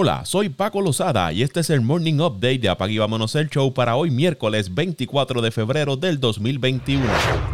Hola, soy Paco Lozada y este es el Morning Update de Apague Vámonos el Show para hoy miércoles 24 de febrero del 2021.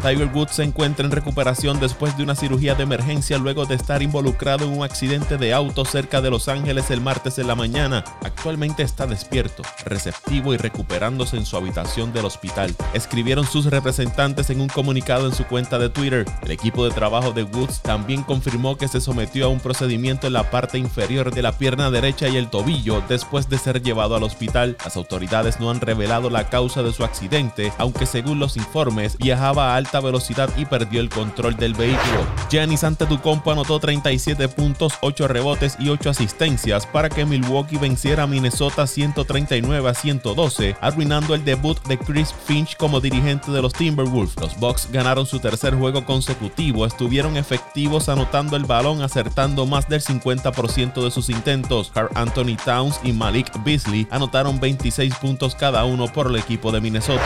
Tiger Woods se encuentra en recuperación después de una cirugía de emergencia luego de estar involucrado en un accidente de auto cerca de Los Ángeles el martes en la mañana. Actualmente está despierto, receptivo y recuperándose en su habitación del hospital. Escribieron sus representantes en un comunicado en su cuenta de Twitter. El equipo de trabajo de Woods también confirmó que se sometió a un procedimiento en la parte inferior de la pierna derecha y el tobillo después de ser llevado al hospital. Las autoridades no han revelado la causa de su accidente, aunque según los informes viajaba a alta velocidad y perdió el control del vehículo. Giannis Antetokounmpo anotó 37 puntos, 8 rebotes y 8 asistencias para que Milwaukee venciera a Minnesota 139 a 112, arruinando el debut de Chris Finch como dirigente de los Timberwolves. Los Bucks ganaron su tercer juego consecutivo, estuvieron efectivos anotando el balón, acertando más del 50% de sus intentos. Anthony Towns y Malik Beasley anotaron 26 puntos cada uno por el equipo de Minnesota.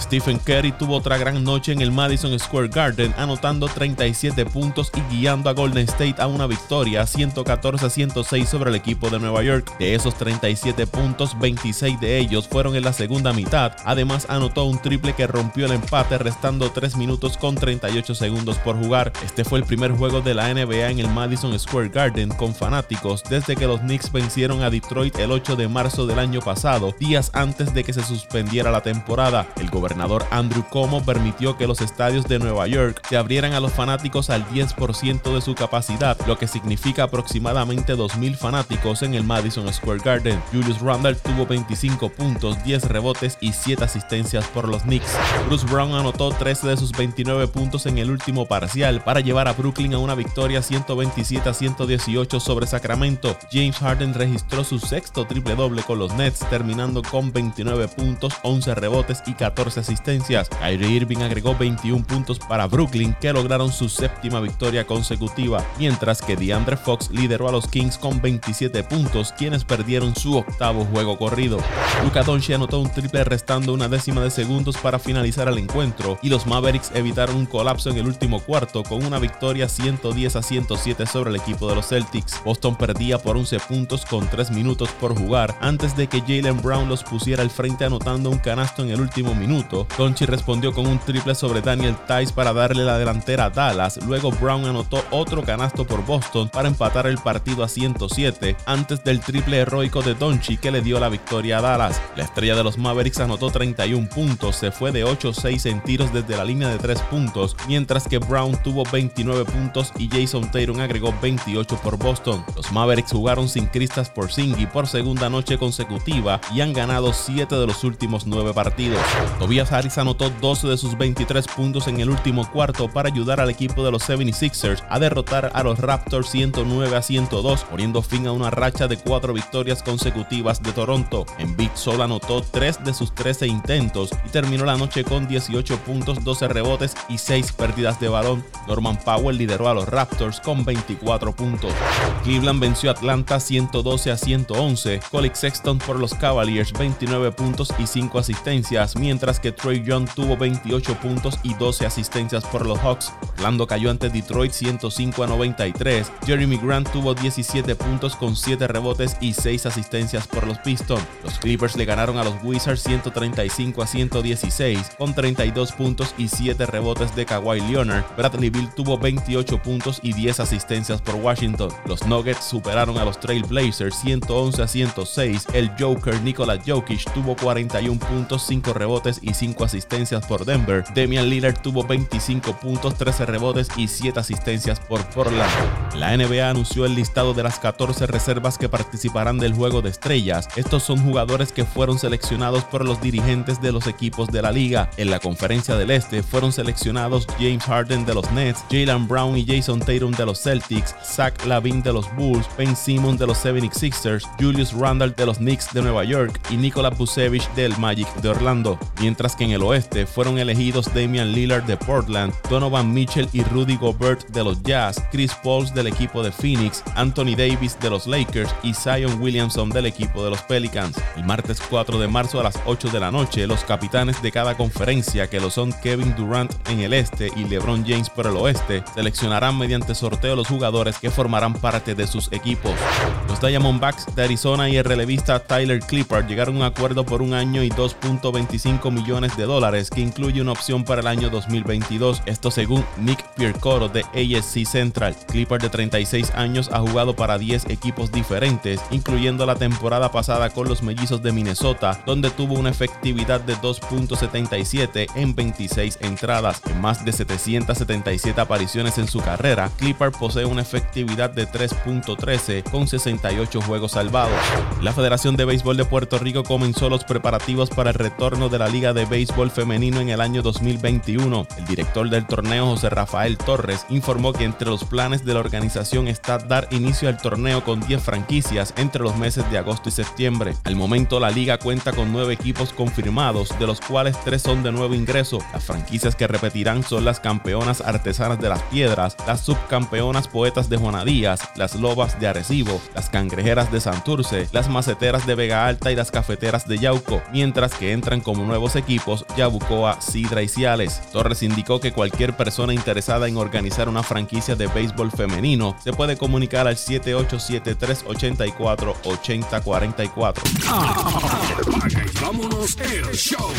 Stephen Curry tuvo otra gran noche en el Madison Square Garden, anotando 37 puntos y guiando a Golden State a una victoria 114-106 sobre el equipo de Nueva York. De esos 37 puntos, 26 de ellos fueron en la segunda mitad. Además, anotó un triple que rompió el empate, restando 3 minutos con 38 segundos por jugar. Este fue el primer juego de la NBA en el Madison Square Garden con fanáticos desde que los Knicks vencieron a Detroit el 8 de marzo del año pasado, días antes de que se suspendiera la temporada. El gobernador Andrew Cuomo permitió que los estadios de Nueva York se abrieran a los fanáticos al 10% de su capacidad, lo que significa aproximadamente 2.000 fanáticos en el Madison Square Garden. Julius Randle tuvo 25 puntos, 10 rebotes y 7 asistencias por los Knicks. Bruce Brown anotó 13 de sus 29 puntos en el último parcial para llevar a Brooklyn a una victoria 127 a 118 sobre Sacramento. James Harden registró su sexto triple doble con los Nets, terminando con 29 puntos, 11 rebotes y 14 asistencias. Kyrie Irving agregó 21 puntos para Brooklyn, que lograron su séptima victoria consecutiva, mientras que DeAndre Fox lideró a los Kings con 27 puntos, quienes perdieron su octavo juego corrido. Luka Doncic anotó un triple restando una décima de segundos para finalizar el encuentro, y los Mavericks evitaron un colapso en el último cuarto con una victoria 110 a 107 sobre el equipo de los Celtics. Boston perdía por 11 puntos con 3 minutos por jugar antes de que Jalen Brown los pusiera al frente anotando un canasto en el último minuto. Conchi respondió con un triple sobre Daniel Tice para darle la delantera a Dallas. Luego Brown anotó otro canasto por Boston para empatar el partido a 107 antes del triple heroico de Donchi que le dio la victoria a Dallas. La estrella de los Mavericks anotó 31 puntos, se fue de 8-6 en tiros desde la línea de 3 puntos, mientras que Brown tuvo 29 puntos y Jason Tatum agregó 28 por Boston. Los Mavericks jugaron sin Chris por Singy por segunda noche consecutiva y han ganado 7 de los últimos 9 partidos. Tobias Harris anotó 12 de sus 23 puntos en el último cuarto para ayudar al equipo de los 76ers a derrotar a los Raptors 109 a 102, poniendo fin a una racha de 4 victorias consecutivas de Toronto. En Big solo anotó 3 de sus 13 intentos y terminó la noche con 18 puntos, 12 rebotes y 6 pérdidas de balón. Norman Powell lideró a los Raptors con 24 puntos. Cleveland venció a Atlanta 102 12 a 111. Colic Sexton por los Cavaliers 29 puntos y 5 asistencias, mientras que Troy Young tuvo 28 puntos y 12 asistencias por los Hawks. Orlando cayó ante Detroit 105 a 93. Jeremy Grant tuvo 17 puntos con 7 rebotes y 6 asistencias por los Pistons. Los Clippers le ganaron a los Wizards 135 a 116 con 32 puntos y 7 rebotes de Kawhi Leonard. Bradley Bill tuvo 28 puntos y 10 asistencias por Washington. Los Nuggets superaron a los Trail Blazers 111 a 106. El Joker Nikola Jokic tuvo 41 puntos, 5 rebotes y 5 asistencias por Denver. Damian Lillard tuvo 25 puntos, 13 rebotes y 7 asistencias por Portland. La NBA anunció el listado de las 14 reservas que participarán del juego de estrellas. Estos son jugadores que fueron seleccionados por los dirigentes de los equipos de la liga. En la conferencia del Este fueron seleccionados James Harden de los Nets, Jalen Brown y Jason Tatum de los Celtics, Zach Lavin de los Bulls, Ben Simmons de los 76 Sixers, Julius Randle de los Knicks de Nueva York y Nikola Vucevic del Magic de Orlando, mientras que en el oeste fueron elegidos Damian Lillard de Portland, Donovan Mitchell y Rudy Gobert de los Jazz, Chris Pauls del equipo de Phoenix, Anthony Davis de los Lakers y Zion Williamson del equipo de los Pelicans. El martes 4 de marzo a las 8 de la noche, los capitanes de cada conferencia, que lo son Kevin Durant en el este y LeBron James por el oeste, seleccionarán mediante sorteo los jugadores que formarán parte de sus equipos. Los Diamondbacks de Arizona y el relevista Tyler Clippard llegaron a un acuerdo por un año y 2.25 millones de dólares que incluye una opción para el año 2022, esto según Nick Piercoro de ASC Central. Clippard de 36 años ha jugado para 10 equipos diferentes, incluyendo la temporada pasada con los Mellizos de Minnesota, donde tuvo una efectividad de 2.77 en 26 entradas. En más de 777 apariciones en su carrera, Clippard posee una efectividad de 3.13 con 68 juegos salvados. La Federación de Béisbol de Puerto Rico comenzó los preparativos para el retorno de la Liga de Béisbol Femenino en el año 2021. El director del torneo, José Rafael Torres, informó que entre los planes de la organización está dar inicio al torneo con 10 franquicias entre los meses de agosto y septiembre. Al momento la liga cuenta con 9 equipos confirmados, de los cuales 3 son de nuevo ingreso. Las franquicias que repetirán son las campeonas artesanas de las piedras, las subcampeonas poetas de Juana las lobas de Arecibo, las cangrejeras de Santurce, las maceteras de Vega Alta y las cafeteras de Yauco, mientras que entran como nuevos equipos Yabucoa, Sidra y Ciales. Torres indicó que cualquier persona interesada en organizar una franquicia de béisbol femenino se puede comunicar al 7873848044. Ah, vámonos el show.